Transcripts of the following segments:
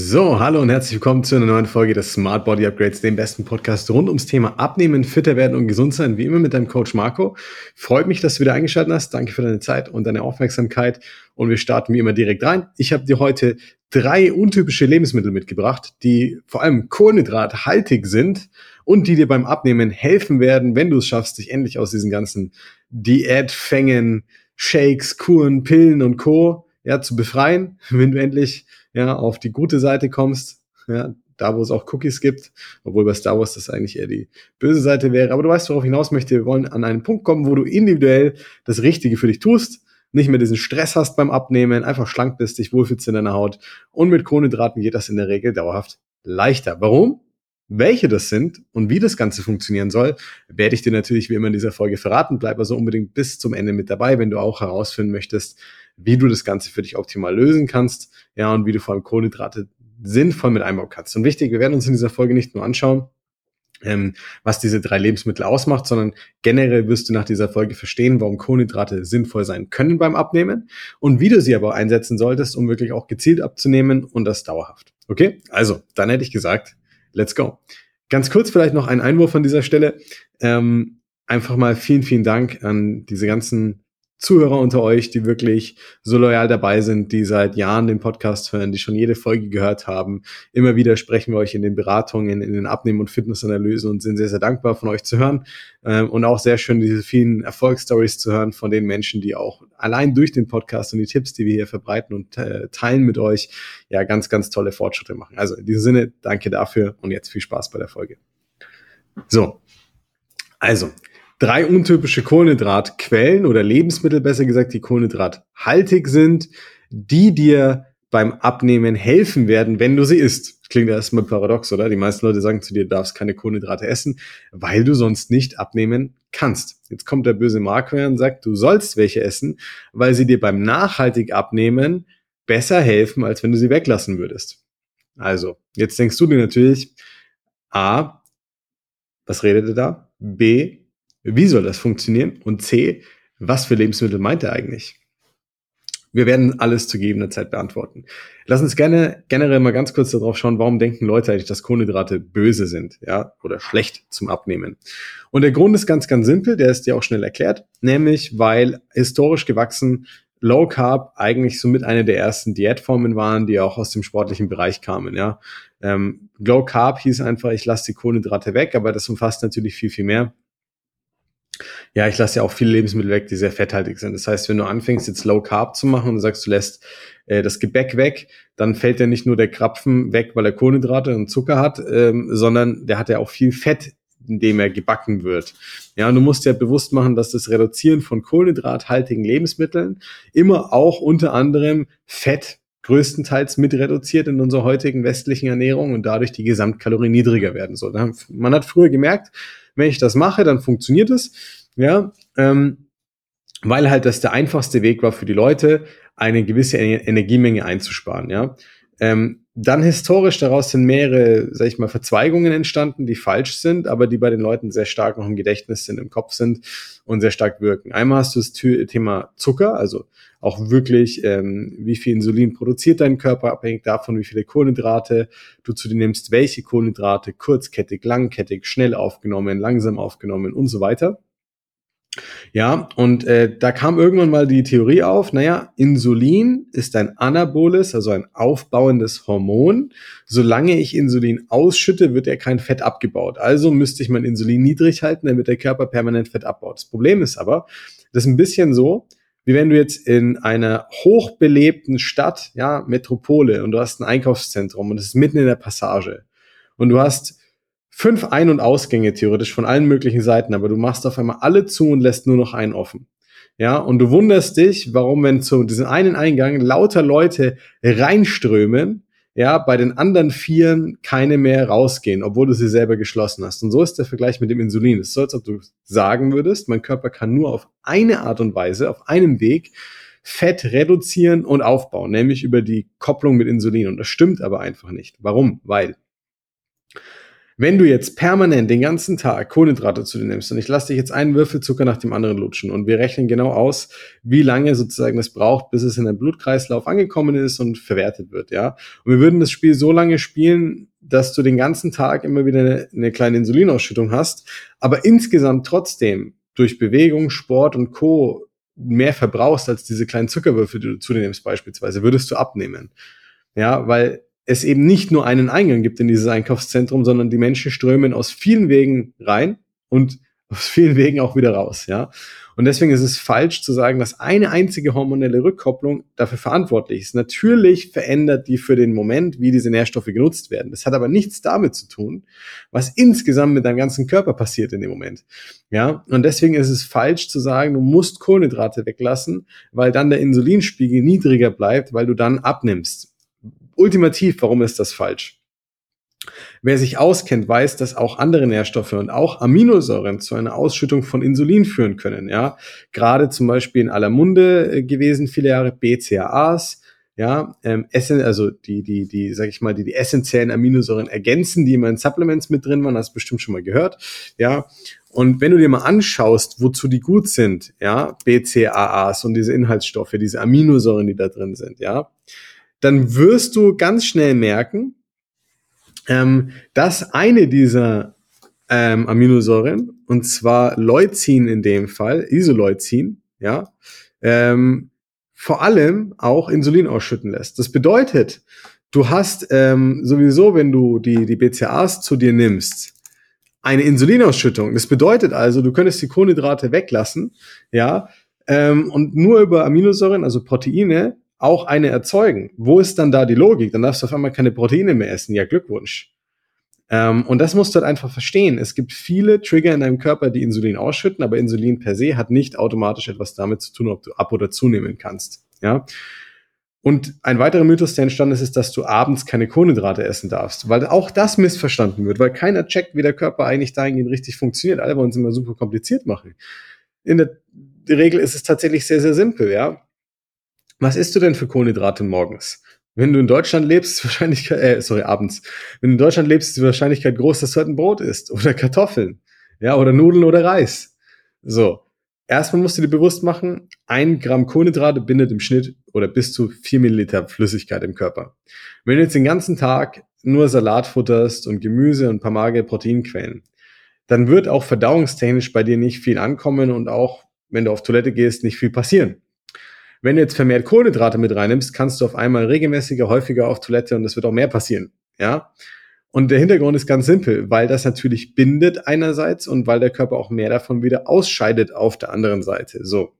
So, hallo und herzlich willkommen zu einer neuen Folge des Smart Body Upgrades, dem besten Podcast rund ums Thema Abnehmen, fitter werden und gesund sein, wie immer mit deinem Coach Marco. Freut mich, dass du wieder eingeschaltet hast. Danke für deine Zeit und deine Aufmerksamkeit. Und wir starten wie immer direkt rein. Ich habe dir heute drei untypische Lebensmittel mitgebracht, die vor allem kohlenhydrathaltig sind und die dir beim Abnehmen helfen werden, wenn du es schaffst, dich endlich aus diesen ganzen Diätfängen, Shakes, Kuren, Pillen und Co. Ja, zu befreien, wenn du endlich ja, auf die gute Seite kommst, ja, da wo es auch Cookies gibt, obwohl bei Star Wars das eigentlich eher die böse Seite wäre. Aber du weißt, worauf ich hinaus möchte. Wir wollen an einen Punkt kommen, wo du individuell das Richtige für dich tust, nicht mehr diesen Stress hast beim Abnehmen, einfach schlank bist, dich wohlfühlst in deiner Haut. Und mit Kohlenhydraten geht das in der Regel dauerhaft leichter. Warum? Welche das sind und wie das Ganze funktionieren soll, werde ich dir natürlich wie immer in dieser Folge verraten. Bleib also unbedingt bis zum Ende mit dabei, wenn du auch herausfinden möchtest, wie du das Ganze für dich optimal lösen kannst, ja, und wie du vor allem Kohlenhydrate sinnvoll mit einbauen kannst. Und wichtig, wir werden uns in dieser Folge nicht nur anschauen, ähm, was diese drei Lebensmittel ausmacht, sondern generell wirst du nach dieser Folge verstehen, warum Kohlenhydrate sinnvoll sein können beim Abnehmen und wie du sie aber einsetzen solltest, um wirklich auch gezielt abzunehmen und das dauerhaft. Okay? Also, dann hätte ich gesagt, let's go. Ganz kurz vielleicht noch ein Einwurf an dieser Stelle. Ähm, einfach mal vielen, vielen Dank an diese ganzen Zuhörer unter euch, die wirklich so loyal dabei sind, die seit Jahren den Podcast hören, die schon jede Folge gehört haben. Immer wieder sprechen wir euch in den Beratungen, in den Abnehmen- und Fitnessanalysen und sind sehr, sehr dankbar von euch zu hören. Ähm, und auch sehr schön, diese vielen Erfolgsstories zu hören von den Menschen, die auch allein durch den Podcast und die Tipps, die wir hier verbreiten und äh, teilen mit euch, ja, ganz, ganz tolle Fortschritte machen. Also in diesem Sinne, danke dafür und jetzt viel Spaß bei der Folge. So. Also, drei untypische Kohlenhydratquellen oder Lebensmittel, besser gesagt, die kohlenhydrathaltig sind, die dir beim Abnehmen helfen werden, wenn du sie isst. Klingt erstmal paradox, oder? Die meisten Leute sagen zu dir, du darfst keine Kohlenhydrate essen, weil du sonst nicht abnehmen kannst. Jetzt kommt der böse Marco und sagt, du sollst welche essen, weil sie dir beim nachhaltig Abnehmen besser helfen, als wenn du sie weglassen würdest. Also, jetzt denkst du dir natürlich, A, was redet er da? B, wie soll das funktionieren? Und C, was für Lebensmittel meint er eigentlich? Wir werden alles zu gegebener Zeit beantworten. Lass uns gerne generell mal ganz kurz darauf schauen, warum denken Leute eigentlich, dass Kohlenhydrate böse sind, ja, oder schlecht zum Abnehmen. Und der Grund ist ganz, ganz simpel, der ist dir auch schnell erklärt, nämlich weil historisch gewachsen Low Carb eigentlich somit eine der ersten Diätformen waren, die auch aus dem sportlichen Bereich kamen, ja. Ähm, Low Carb hieß einfach, ich lasse die Kohlenhydrate weg, aber das umfasst natürlich viel, viel mehr. Ja, ich lasse ja auch viele Lebensmittel weg, die sehr fetthaltig sind. Das heißt, wenn du anfängst, jetzt Low Carb zu machen und sagst, du lässt äh, das Gebäck weg, dann fällt ja nicht nur der Krapfen weg, weil er Kohlenhydrate und Zucker hat, ähm, sondern der hat ja auch viel Fett, in dem er gebacken wird. Ja, und du musst ja bewusst machen, dass das Reduzieren von kohlenhydrathaltigen Lebensmitteln immer auch unter anderem Fett größtenteils mit reduziert in unserer heutigen westlichen Ernährung und dadurch die Gesamtkalorien niedriger werden soll. Man hat früher gemerkt, wenn ich das mache, dann funktioniert es. Ja, ähm, weil halt das der einfachste Weg war für die Leute, eine gewisse Energiemenge einzusparen. Ja, ähm, dann historisch daraus sind mehrere, sag ich mal, Verzweigungen entstanden, die falsch sind, aber die bei den Leuten sehr stark noch im Gedächtnis sind, im Kopf sind und sehr stark wirken. Einmal hast du das Thema Zucker, also auch wirklich, ähm, wie viel Insulin produziert dein Körper, abhängig davon, wie viele Kohlenhydrate du zu dir nimmst, welche Kohlenhydrate, kurzkettig, langkettig, schnell aufgenommen, langsam aufgenommen und so weiter. Ja, und äh, da kam irgendwann mal die Theorie auf, naja, Insulin ist ein anaboles, also ein aufbauendes Hormon. Solange ich Insulin ausschütte, wird er kein Fett abgebaut. Also müsste ich mein Insulin niedrig halten, damit der Körper permanent Fett abbaut. Das Problem ist aber, das ist ein bisschen so, wie wenn du jetzt in einer hochbelebten Stadt, ja, Metropole, und du hast ein Einkaufszentrum und es ist mitten in der Passage. Und du hast fünf Ein- und Ausgänge theoretisch von allen möglichen Seiten, aber du machst auf einmal alle zu und lässt nur noch einen offen. Ja, und du wunderst dich, warum, wenn zu diesem einen Eingang lauter Leute reinströmen, ja, bei den anderen Vieren keine mehr rausgehen, obwohl du sie selber geschlossen hast. Und so ist der Vergleich mit dem Insulin. Es ist so, als ob du sagen würdest, mein Körper kann nur auf eine Art und Weise, auf einem Weg Fett reduzieren und aufbauen, nämlich über die Kopplung mit Insulin. Und das stimmt aber einfach nicht. Warum? Weil Wenn du jetzt permanent den ganzen Tag Kohlenhydrate zu dir nimmst und ich lasse dich jetzt einen Würfelzucker nach dem anderen lutschen und wir rechnen genau aus, wie lange sozusagen es braucht, bis es in den Blutkreislauf angekommen ist und verwertet wird, ja. Und wir würden das Spiel so lange spielen, dass du den ganzen Tag immer wieder eine, eine kleine Insulinausschüttung hast, aber insgesamt trotzdem durch Bewegung, Sport und Co. mehr verbrauchst als diese kleinen Zuckerwürfel, die du zu dir nimmst beispielsweise, würdest du abnehmen. Ja, weil es eben nicht nur einen Eingang gibt in dieses Einkaufszentrum, sondern die Menschen strömen aus vielen Wegen rein und aus vielen Wegen auch wieder raus, ja. Und deswegen ist es falsch zu sagen, dass eine einzige hormonelle Rückkopplung dafür verantwortlich ist. Natürlich verändert die für den Moment, wie diese Nährstoffe genutzt werden. Das hat aber nichts damit zu tun, was insgesamt mit deinem ganzen Körper passiert in dem Moment. Ja. Und deswegen ist es falsch zu sagen, du musst Kohlenhydrate weglassen, weil dann der Insulinspiegel niedriger bleibt, weil du dann abnimmst ultimativ, warum ist das falsch? Wer sich auskennt, weiß, dass auch andere Nährstoffe und auch Aminosäuren zu einer Ausschüttung von Insulin führen können. Ja, gerade zum Beispiel in aller Munde äh, gewesen viele Jahre BCAAs. Ja, ähm, essen, also die, die, die, sag ich mal, die, die essentiellen Aminosäuren ergänzen, die immer in Supplements mit drin waren, hast du bestimmt schon mal gehört. Ja, und wenn du dir mal anschaust, wozu die gut sind, ja, BCAAs und diese Inhaltsstoffe, diese Aminosäuren, die da drin sind, ja, dann wirst du ganz schnell merken, ähm, dass eine dieser ähm, Aminosäuren, und zwar Leucin in dem Fall, Isoleucin, ja, ähm, vor allem auch Insulin ausschütten lässt. Das bedeutet, du hast ähm, sowieso, wenn du die, die BCAAs zu dir nimmst, eine Insulinausschüttung. Das bedeutet also, du könntest die Kohlenhydrate weglassen, ja, ähm, und nur über Aminosäuren, also Proteine, auch eine erzeugen. Wo ist dann da die Logik? Dann darfst du auf einmal keine Proteine mehr essen. Ja, Glückwunsch. Ähm, und das musst du halt einfach verstehen. Es gibt viele Trigger in deinem Körper, die Insulin ausschütten, aber Insulin per se hat nicht automatisch etwas damit zu tun, ob du ab- oder zunehmen kannst. Ja. Und ein weiterer Mythos, der entstanden ist, ist, dass du abends keine Kohlenhydrate essen darfst, weil auch das missverstanden wird, weil keiner checkt, wie der Körper eigentlich dahingehend richtig funktioniert. Alle wollen es immer super kompliziert machen. In der Regel ist es tatsächlich sehr, sehr simpel, ja. Was isst du denn für Kohlenhydrate morgens? Wenn du in Deutschland lebst, Wahrscheinlichkeit, äh, sorry, abends. Wenn du in Deutschland lebst, ist die Wahrscheinlichkeit groß, dass du halt ein Brot isst oder Kartoffeln, ja, oder Nudeln oder Reis. So. Erstmal musst du dir bewusst machen, ein Gramm Kohlenhydrate bindet im Schnitt oder bis zu vier Milliliter Flüssigkeit im Körper. Wenn du jetzt den ganzen Tag nur Salat futterst und Gemüse und ein paar magere Proteinquellen, dann wird auch verdauungstechnisch bei dir nicht viel ankommen und auch, wenn du auf Toilette gehst, nicht viel passieren. Wenn du jetzt vermehrt Kohlenhydrate mit reinnimmst, kannst du auf einmal regelmäßiger, häufiger auf Toilette und es wird auch mehr passieren. Ja. Und der Hintergrund ist ganz simpel, weil das natürlich bindet einerseits und weil der Körper auch mehr davon wieder ausscheidet auf der anderen Seite. So.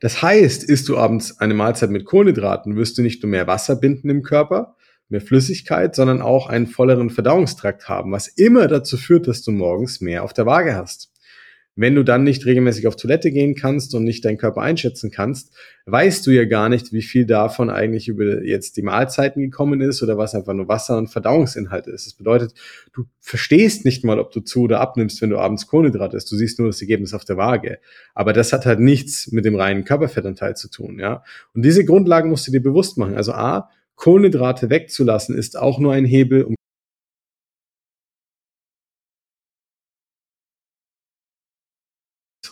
Das heißt, isst du abends eine Mahlzeit mit Kohlenhydraten, wirst du nicht nur mehr Wasser binden im Körper, mehr Flüssigkeit, sondern auch einen volleren Verdauungstrakt haben, was immer dazu führt, dass du morgens mehr auf der Waage hast. Wenn du dann nicht regelmäßig auf Toilette gehen kannst und nicht deinen Körper einschätzen kannst, weißt du ja gar nicht, wie viel davon eigentlich über jetzt die Mahlzeiten gekommen ist oder was einfach nur Wasser und Verdauungsinhalt ist. Das bedeutet, du verstehst nicht mal, ob du zu oder abnimmst, wenn du abends Kohlenhydrate isst. Du siehst nur das Ergebnis auf der Waage. Aber das hat halt nichts mit dem reinen Körperfettanteil zu tun, ja. Und diese Grundlagen musst du dir bewusst machen. Also A, Kohlenhydrate wegzulassen ist auch nur ein Hebel, um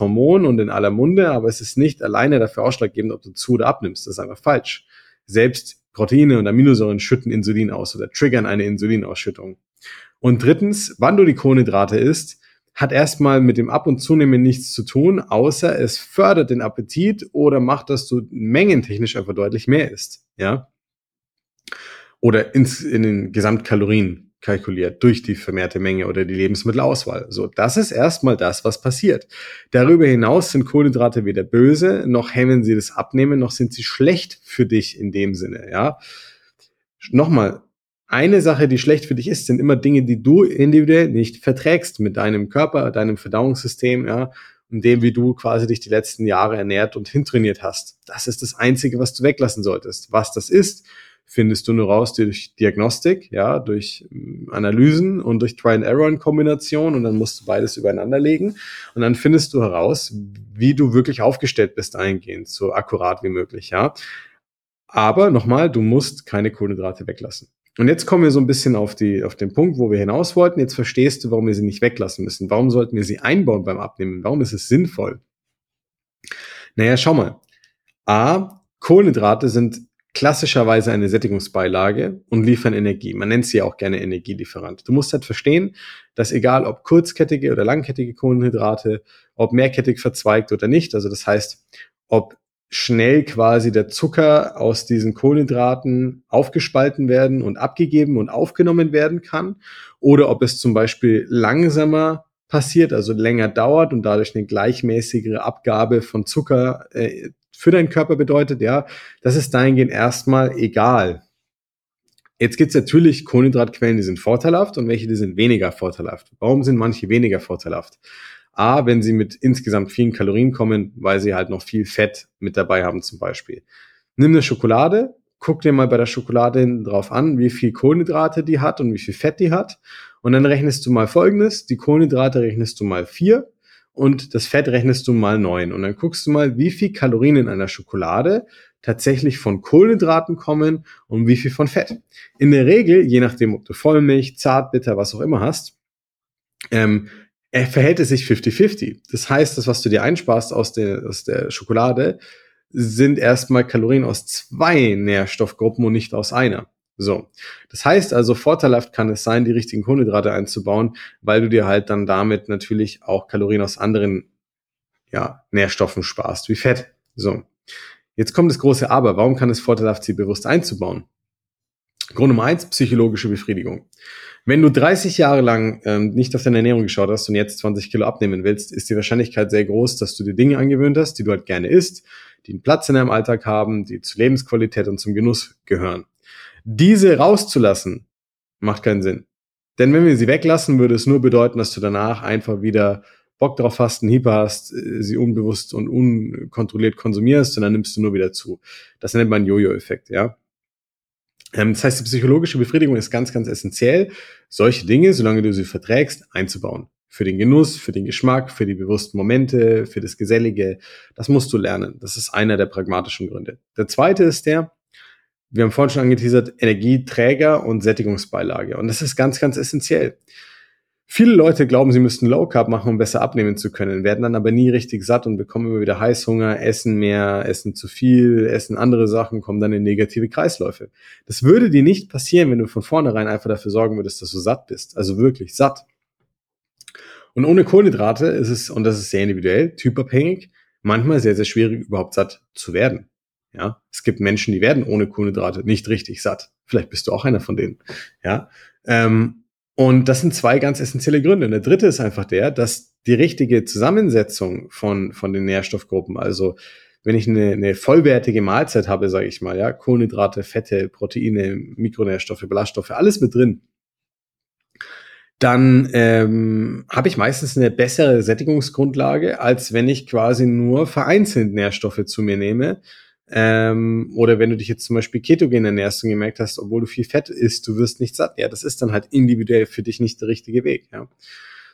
Hormon und in aller Munde, aber es ist nicht alleine dafür ausschlaggebend, ob du zu oder abnimmst. Das ist einfach falsch. Selbst Proteine und Aminosäuren schütten Insulin aus oder triggern eine Insulinausschüttung. Und drittens, wann du die Kohlenhydrate isst, hat erstmal mit dem Ab- und Zunehmen nichts zu tun, außer es fördert den Appetit oder macht, dass du mengentechnisch einfach deutlich mehr isst, ja. Oder ins, in den Gesamtkalorien kalkuliert durch die vermehrte Menge oder die Lebensmittelauswahl. So, das ist erstmal das, was passiert. Darüber hinaus sind Kohlenhydrate weder böse, noch hemmen sie das Abnehmen, noch sind sie schlecht für dich in dem Sinne, ja. Nochmal, eine Sache, die schlecht für dich ist, sind immer Dinge, die du individuell nicht verträgst mit deinem Körper, deinem Verdauungssystem, ja, und dem, wie du quasi dich die letzten Jahre ernährt und hintrainiert hast. Das ist das Einzige, was du weglassen solltest. Was das ist, findest du nur raus durch Diagnostik, ja, durch ähm, Analysen und durch Try and Error in Kombination und dann musst du beides übereinander legen und dann findest du heraus, wie du wirklich aufgestellt bist eingehend, so akkurat wie möglich, ja. Aber nochmal, du musst keine Kohlenhydrate weglassen. Und jetzt kommen wir so ein bisschen auf, die, auf den Punkt, wo wir hinaus wollten. Jetzt verstehst du, warum wir sie nicht weglassen müssen. Warum sollten wir sie einbauen beim Abnehmen? Warum ist es sinnvoll? Naja, schau mal. A, Kohlenhydrate sind klassischerweise eine Sättigungsbeilage und liefern Energie. Man nennt sie auch gerne Energielieferant. Du musst halt verstehen, dass egal ob kurzkettige oder langkettige Kohlenhydrate, ob mehrkettig verzweigt oder nicht, also das heißt, ob schnell quasi der Zucker aus diesen Kohlenhydraten aufgespalten werden und abgegeben und aufgenommen werden kann oder ob es zum Beispiel langsamer passiert, also länger dauert und dadurch eine gleichmäßigere Abgabe von Zucker äh, für deinen Körper bedeutet, ja, das ist dahingehend erstmal egal. Jetzt gibt es natürlich Kohlenhydratquellen, die sind vorteilhaft und welche, die sind weniger vorteilhaft. Warum sind manche weniger vorteilhaft? A, wenn sie mit insgesamt vielen Kalorien kommen, weil sie halt noch viel Fett mit dabei haben zum Beispiel. Nimm eine Schokolade, guck dir mal bei der Schokolade hinten drauf an, wie viel Kohlenhydrate die hat und wie viel Fett die hat. Und dann rechnest du mal folgendes, die Kohlenhydrate rechnest du mal vier und das Fett rechnest du mal neun. Und dann guckst du mal, wie viel Kalorien in einer Schokolade tatsächlich von Kohlenhydraten kommen und wie viel von Fett. In der Regel, je nachdem, ob du Vollmilch, Zartbitter, was auch immer hast, ähm, verhält es sich 50-50. Das heißt, das, was du dir einsparst aus der, aus der Schokolade, sind erstmal Kalorien aus zwei Nährstoffgruppen und nicht aus einer. So. Das heißt also, vorteilhaft kann es sein, die richtigen Kohlenhydrate einzubauen, weil du dir halt dann damit natürlich auch Kalorien aus anderen, ja, Nährstoffen sparst, wie Fett. So. Jetzt kommt das große Aber. Warum kann es vorteilhaft, sie bewusst einzubauen? Grund Nummer eins, psychologische Befriedigung. Wenn du 30 Jahre lang ähm, nicht auf deine Ernährung geschaut hast und jetzt 20 Kilo abnehmen willst, ist die Wahrscheinlichkeit sehr groß, dass du dir Dinge angewöhnt hast, die du halt gerne isst, die einen Platz in deinem Alltag haben, die zur Lebensqualität und zum Genuss gehören. Diese rauszulassen, macht keinen Sinn. Denn wenn wir sie weglassen, würde es nur bedeuten, dass du danach einfach wieder Bock drauf hast, einen Hieper hast, äh, sie unbewusst und unkontrolliert konsumierst und dann nimmst du nur wieder zu. Das nennt man Jojo-Effekt, ja. Ähm, das heißt, die psychologische Befriedigung ist ganz, ganz essentiell, solche Dinge, solange du sie verträgst, einzubauen. Für den Genuss, für den Geschmack, für die bewussten Momente, für das Gesellige. Das musst du lernen. Das ist einer der pragmatischen Gründe. Der zweite ist der, wir haben vorhin schon angeteasert, Energieträger und Sättigungsbeilage. Und das ist ganz, ganz essentiell. Viele Leute glauben, sie müssten Low Carb machen, um besser abnehmen zu können, werden dann aber nie richtig satt und bekommen immer wieder Heißhunger, essen mehr, essen zu viel, essen andere Sachen, kommen dann in negative Kreisläufe. Das würde dir nicht passieren, wenn du von vornherein einfach dafür sorgen würdest, dass du satt bist. Also wirklich satt. Und ohne Kohlenhydrate ist es, und das ist sehr individuell, typabhängig, manchmal sehr, sehr schwierig, überhaupt satt zu werden. Ja, es gibt Menschen, die werden ohne Kohlenhydrate nicht richtig satt. Vielleicht bist du auch einer von denen. Ja, ähm, und das sind zwei ganz essentielle Gründe. Und der dritte ist einfach der, dass die richtige Zusammensetzung von von den Nährstoffgruppen, also wenn ich eine, eine vollwertige Mahlzeit habe, sage ich mal, ja, Kohlenhydrate, Fette, Proteine, Mikronährstoffe, Ballaststoffe, alles mit drin, dann ähm, habe ich meistens eine bessere Sättigungsgrundlage, als wenn ich quasi nur vereinzelt Nährstoffe zu mir nehme ähm, oder wenn du dich jetzt zum Beispiel ketogen ernährst und gemerkt hast, obwohl du viel Fett isst, du wirst nicht satt. Ja, das ist dann halt individuell für dich nicht der richtige Weg. Ja.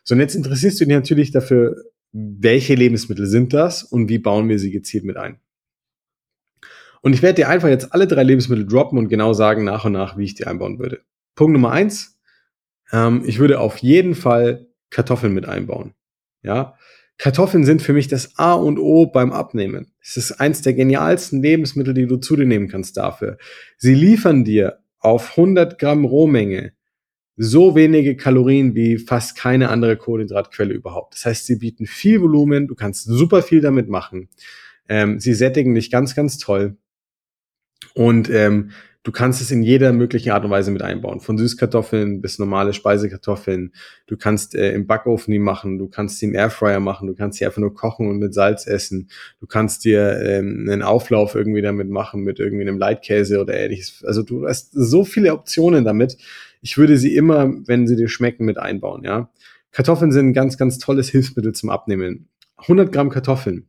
So, und jetzt interessierst du dich natürlich dafür, welche Lebensmittel sind das und wie bauen wir sie gezielt mit ein. Und ich werde dir einfach jetzt alle drei Lebensmittel droppen und genau sagen nach und nach, wie ich die einbauen würde. Punkt Nummer eins, ähm, ich würde auf jeden Fall Kartoffeln mit einbauen. Ja, Kartoffeln sind für mich das A und O beim Abnehmen. Es ist eins der genialsten Lebensmittel, die du zu dir nehmen kannst dafür. Sie liefern dir auf 100 Gramm Rohmenge so wenige Kalorien wie fast keine andere Kohlenhydratquelle überhaupt. Das heißt, sie bieten viel Volumen, du kannst super viel damit machen. Ähm, sie sättigen dich ganz, ganz toll. Und ähm, Du kannst es in jeder möglichen Art und Weise mit einbauen. Von Süßkartoffeln bis normale Speisekartoffeln. Du kannst äh, im Backofen die machen. Du kannst sie im Airfryer machen. Du kannst sie einfach nur kochen und mit Salz essen. Du kannst dir ähm, einen Auflauf irgendwie damit machen mit irgendwie einem Leitkäse oder ähnliches. Also du hast so viele Optionen damit. Ich würde sie immer, wenn sie dir schmecken, mit einbauen, ja. Kartoffeln sind ein ganz, ganz tolles Hilfsmittel zum Abnehmen. 100 Gramm Kartoffeln.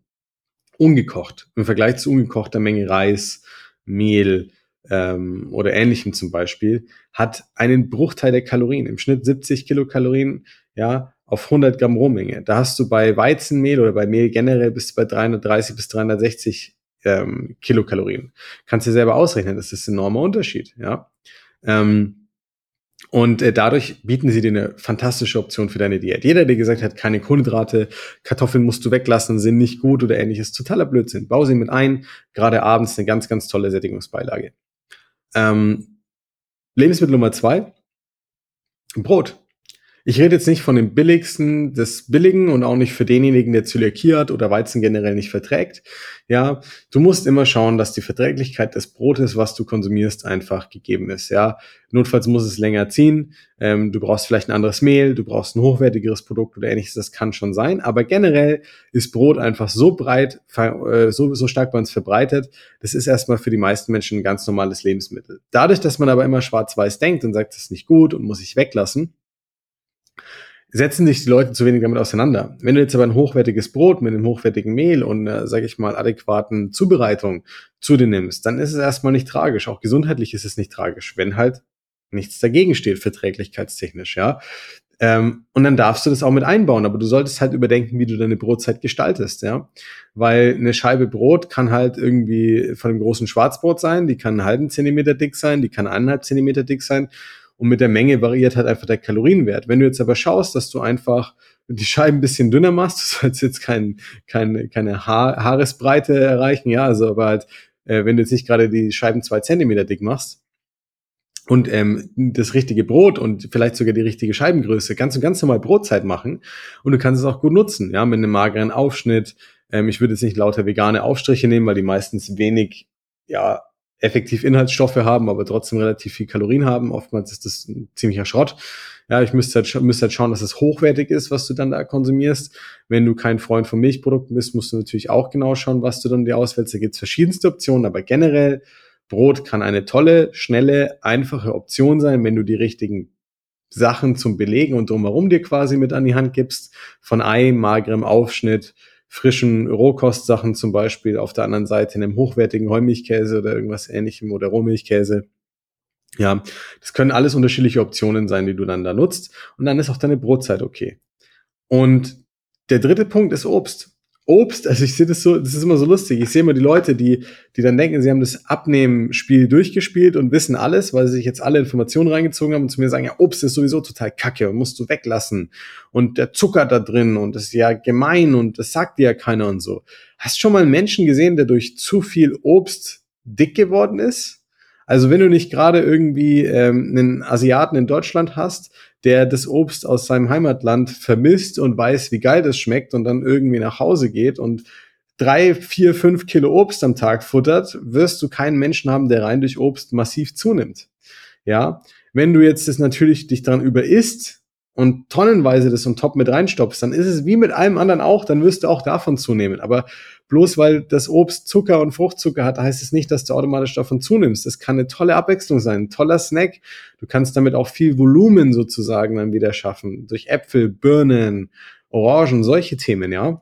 Ungekocht. Im Vergleich zu ungekochter Menge Reis, Mehl, ähm, oder ähnlichem zum Beispiel, hat einen Bruchteil der Kalorien, im Schnitt 70 Kilokalorien, ja, auf 100 Gramm Rohmenge. Da hast du bei Weizenmehl oder bei Mehl generell bis bei 330 bis 360 ähm, Kilokalorien. Kannst dir selber ausrechnen, das ist ein enormer Unterschied, ja. Ähm, Und äh, dadurch bieten sie dir eine fantastische Option für deine Diät. Jeder, der gesagt hat, keine Kohlenhydrate, Kartoffeln musst du weglassen, sind nicht gut oder ähnliches, totaler Blödsinn. Bau sie mit ein, gerade abends eine ganz, ganz tolle Sättigungsbeilage. Ähm, Lebensmittel Nummer zwei, Brot. Ich rede jetzt nicht von dem billigsten des Billigen und auch nicht für denjenigen, der Zöliakie hat oder Weizen generell nicht verträgt. Ja, du musst immer schauen, dass die Verträglichkeit des Brotes, was du konsumierst, einfach gegeben ist. Ja, notfalls muss es länger ziehen. Ähm, du brauchst vielleicht ein anderes Mehl, du brauchst ein hochwertigeres Produkt oder ähnliches. Das kann schon sein. Aber generell ist Brot einfach so breit, äh, so, so stark bei uns verbreitet. Das ist erstmal für die meisten Menschen ein ganz normales Lebensmittel. Dadurch, dass man aber immer schwarz-weiß denkt und sagt, das ist nicht gut und muss ich weglassen, setzen sich die Leute zu wenig damit auseinander. Wenn du jetzt aber ein hochwertiges Brot mit einem hochwertigen Mehl und, äh, sage ich mal, adäquaten Zubereitung zu dir nimmst, dann ist es erstmal nicht tragisch. Auch gesundheitlich ist es nicht tragisch, wenn halt nichts dagegen steht, verträglichkeitstechnisch, ja. Ähm, und dann darfst du das auch mit einbauen, aber du solltest halt überdenken, wie du deine Brotzeit gestaltest, ja. Weil eine Scheibe Brot kann halt irgendwie von einem großen Schwarzbrot sein, die kann einen halben Zentimeter dick sein, die kann eineinhalb Zentimeter dick sein und mit der Menge variiert halt einfach der Kalorienwert. Wenn du jetzt aber schaust, dass du einfach die Scheiben ein bisschen dünner machst, du sollst jetzt kein, kein, keine Haar, Haaresbreite erreichen, ja, also aber halt, äh, wenn du jetzt nicht gerade die Scheiben zwei Zentimeter dick machst, und ähm, das richtige Brot und vielleicht sogar die richtige Scheibengröße, kannst du ganz normal Brotzeit machen und du kannst es auch gut nutzen, ja, mit einem mageren Aufschnitt. Ähm, ich würde jetzt nicht lauter vegane Aufstriche nehmen, weil die meistens wenig ja, effektiv Inhaltsstoffe haben, aber trotzdem relativ viel Kalorien haben. Oftmals ist das ein ziemlicher Schrott. Ja, ich müsste halt, müsste halt schauen, dass es hochwertig ist, was du dann da konsumierst. Wenn du kein Freund von Milchprodukten bist, musst du natürlich auch genau schauen, was du dann dir auswählst. Da gibt es verschiedenste Optionen, aber generell Brot kann eine tolle, schnelle, einfache Option sein, wenn du die richtigen Sachen zum Belegen und drumherum dir quasi mit an die Hand gibst. Von Ei, magerem Aufschnitt, frischen Rohkostsachen zum Beispiel, auf der anderen Seite einem hochwertigen Heumilchkäse oder irgendwas ähnlichem oder Rohmilchkäse. Ja, das können alles unterschiedliche Optionen sein, die du dann da nutzt. Und dann ist auch deine Brotzeit okay. Und der dritte Punkt ist Obst. Obst, also ich sehe das so, das ist immer so lustig. Ich sehe immer die Leute, die, die dann denken, sie haben das Abnehmen-Spiel durchgespielt und wissen alles, weil sie sich jetzt alle Informationen reingezogen haben und zu mir sagen, ja, Obst ist sowieso total kacke und musst du weglassen. Und der Zucker da drin und das ist ja gemein und das sagt dir ja keiner und so. Hast schon mal einen Menschen gesehen, der durch zu viel Obst dick geworden ist? Also wenn du nicht gerade irgendwie ähm, einen Asiaten in Deutschland hast, der das Obst aus seinem Heimatland vermisst und weiß, wie geil das schmeckt und dann irgendwie nach Hause geht und drei, vier, fünf Kilo Obst am Tag futtert, wirst du keinen Menschen haben, der rein durch Obst massiv zunimmt. Ja, wenn du jetzt das natürlich dich dran überisst und tonnenweise das on top mit reinstopfst, dann ist es wie mit allem anderen auch, dann wirst du auch davon zunehmen. Aber bloß weil das Obst Zucker und Fruchtzucker hat, heißt es nicht, dass du automatisch davon zunimmst. Das kann eine tolle Abwechslung sein, ein toller Snack. Du kannst damit auch viel Volumen sozusagen dann wieder schaffen. Durch Äpfel, Birnen, Orangen, solche Themen, ja.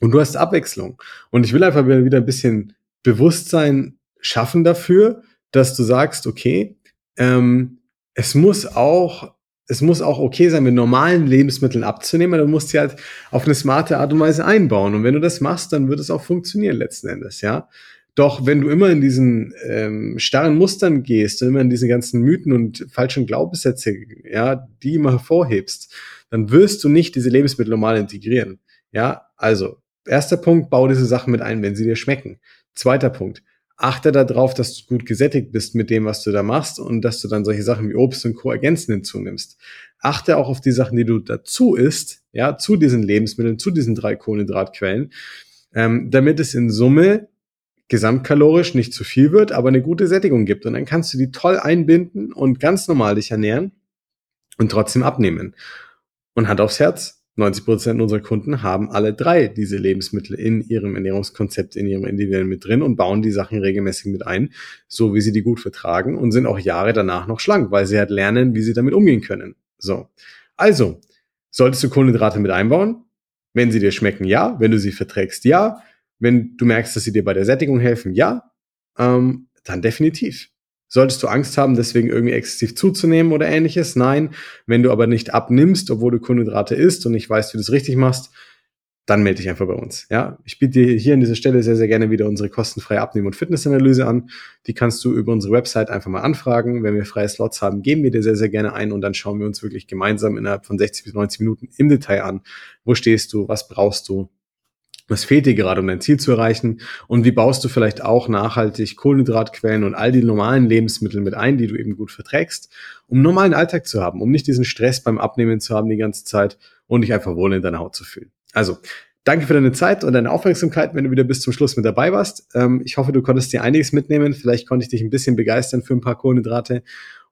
Und du hast Abwechslung. Und ich will einfach wieder ein bisschen Bewusstsein schaffen dafür, dass du sagst, okay, ähm, es muss auch es muss auch okay sein, mit normalen Lebensmitteln abzunehmen, du musst sie halt auf eine smarte Art und Weise einbauen. Und wenn du das machst, dann wird es auch funktionieren letzten Endes, ja. Doch wenn du immer in diesen ähm, starren Mustern gehst und immer in diese ganzen Mythen und falschen Glaubenssätze, ja, die immer hervorhebst, dann wirst du nicht diese Lebensmittel normal integrieren. Ja, also erster Punkt, bau diese Sachen mit ein, wenn sie dir schmecken. Zweiter Punkt, achte darauf, dass du gut gesättigt bist mit dem, was du da machst und dass du dann solche Sachen wie Obst und Co. ergänzend hinzunimmst. Achte auch auf die Sachen, die du dazu isst, ja, zu diesen Lebensmitteln, zu diesen drei Kohlenhydratquellen, ähm, damit es in Summe gesamtkalorisch nicht zu viel wird, aber eine gute Sättigung gibt. Und dann kannst du die toll einbinden und ganz normal dich ernähren und trotzdem abnehmen. Und Hand aufs Herz, 90 Prozent unserer Kunden haben alle drei diese Lebensmittel in ihrem Ernährungskonzept, in ihrem individuellen mit drin und bauen die Sachen regelmäßig mit ein, so wie sie die gut vertragen und sind auch Jahre danach noch schlank, weil sie halt lernen, wie sie damit umgehen können. So. Also, solltest du Kohlenhydrate mit einbauen? Wenn sie dir schmecken, ja. Wenn du sie verträgst, ja. Wenn du merkst, dass sie dir bei der Sättigung helfen, ja. Ähm, dann definitiv. Solltest du Angst haben, deswegen irgendwie exzessiv zuzunehmen oder ähnliches? Nein. Wenn du aber nicht abnimmst, obwohl du Kohlenhydrate isst und nicht weißt, wie du es richtig machst, dann melde dich einfach bei uns. Ja, ich biete dir hier an dieser Stelle sehr, sehr gerne wieder unsere kostenfreie Abnehmen- und Fitnessanalyse an. Die kannst du über unsere Website einfach mal anfragen. Wenn wir freie Slots haben, geben wir dir sehr, sehr gerne ein und dann schauen wir uns wirklich gemeinsam innerhalb von 60 bis 90 Minuten im Detail an. Wo stehst du? Was brauchst du? Was fehlt dir gerade, um dein Ziel zu erreichen? Und wie baust du vielleicht auch nachhaltig Kohlenhydratquellen und all die normalen Lebensmittel mit ein, die du eben gut verträgst, um normalen Alltag zu haben, um nicht diesen Stress beim Abnehmen zu haben die ganze Zeit und dich einfach wohl in deiner Haut zu fühlen. Also, danke für deine Zeit und deine Aufmerksamkeit, wenn du wieder bis zum Schluss mit dabei warst. Ähm, ich hoffe, du konntest dir einiges mitnehmen. Vielleicht konnte ich dich ein bisschen begeistern für ein paar Kohlenhydrate.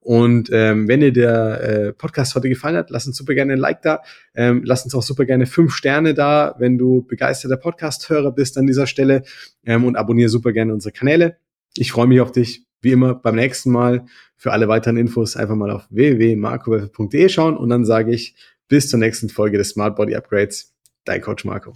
Und ähm, wenn dir der äh, Podcast heute gefallen hat, lass uns super gerne ein Like da. Ähm, lass uns auch super gerne fünf Sterne da, wenn du begeisterter Podcast-Hörer bist an dieser Stelle. Ähm, und abonniere super gerne unsere Kanäle. Ich freue mich auf dich, wie immer, beim nächsten Mal. Für alle weiteren Infos einfach mal auf www.markowölfe.de schauen und dann sage ich bis zur nächsten Folge des Smart Body Upgrades. Dein Coach Marco.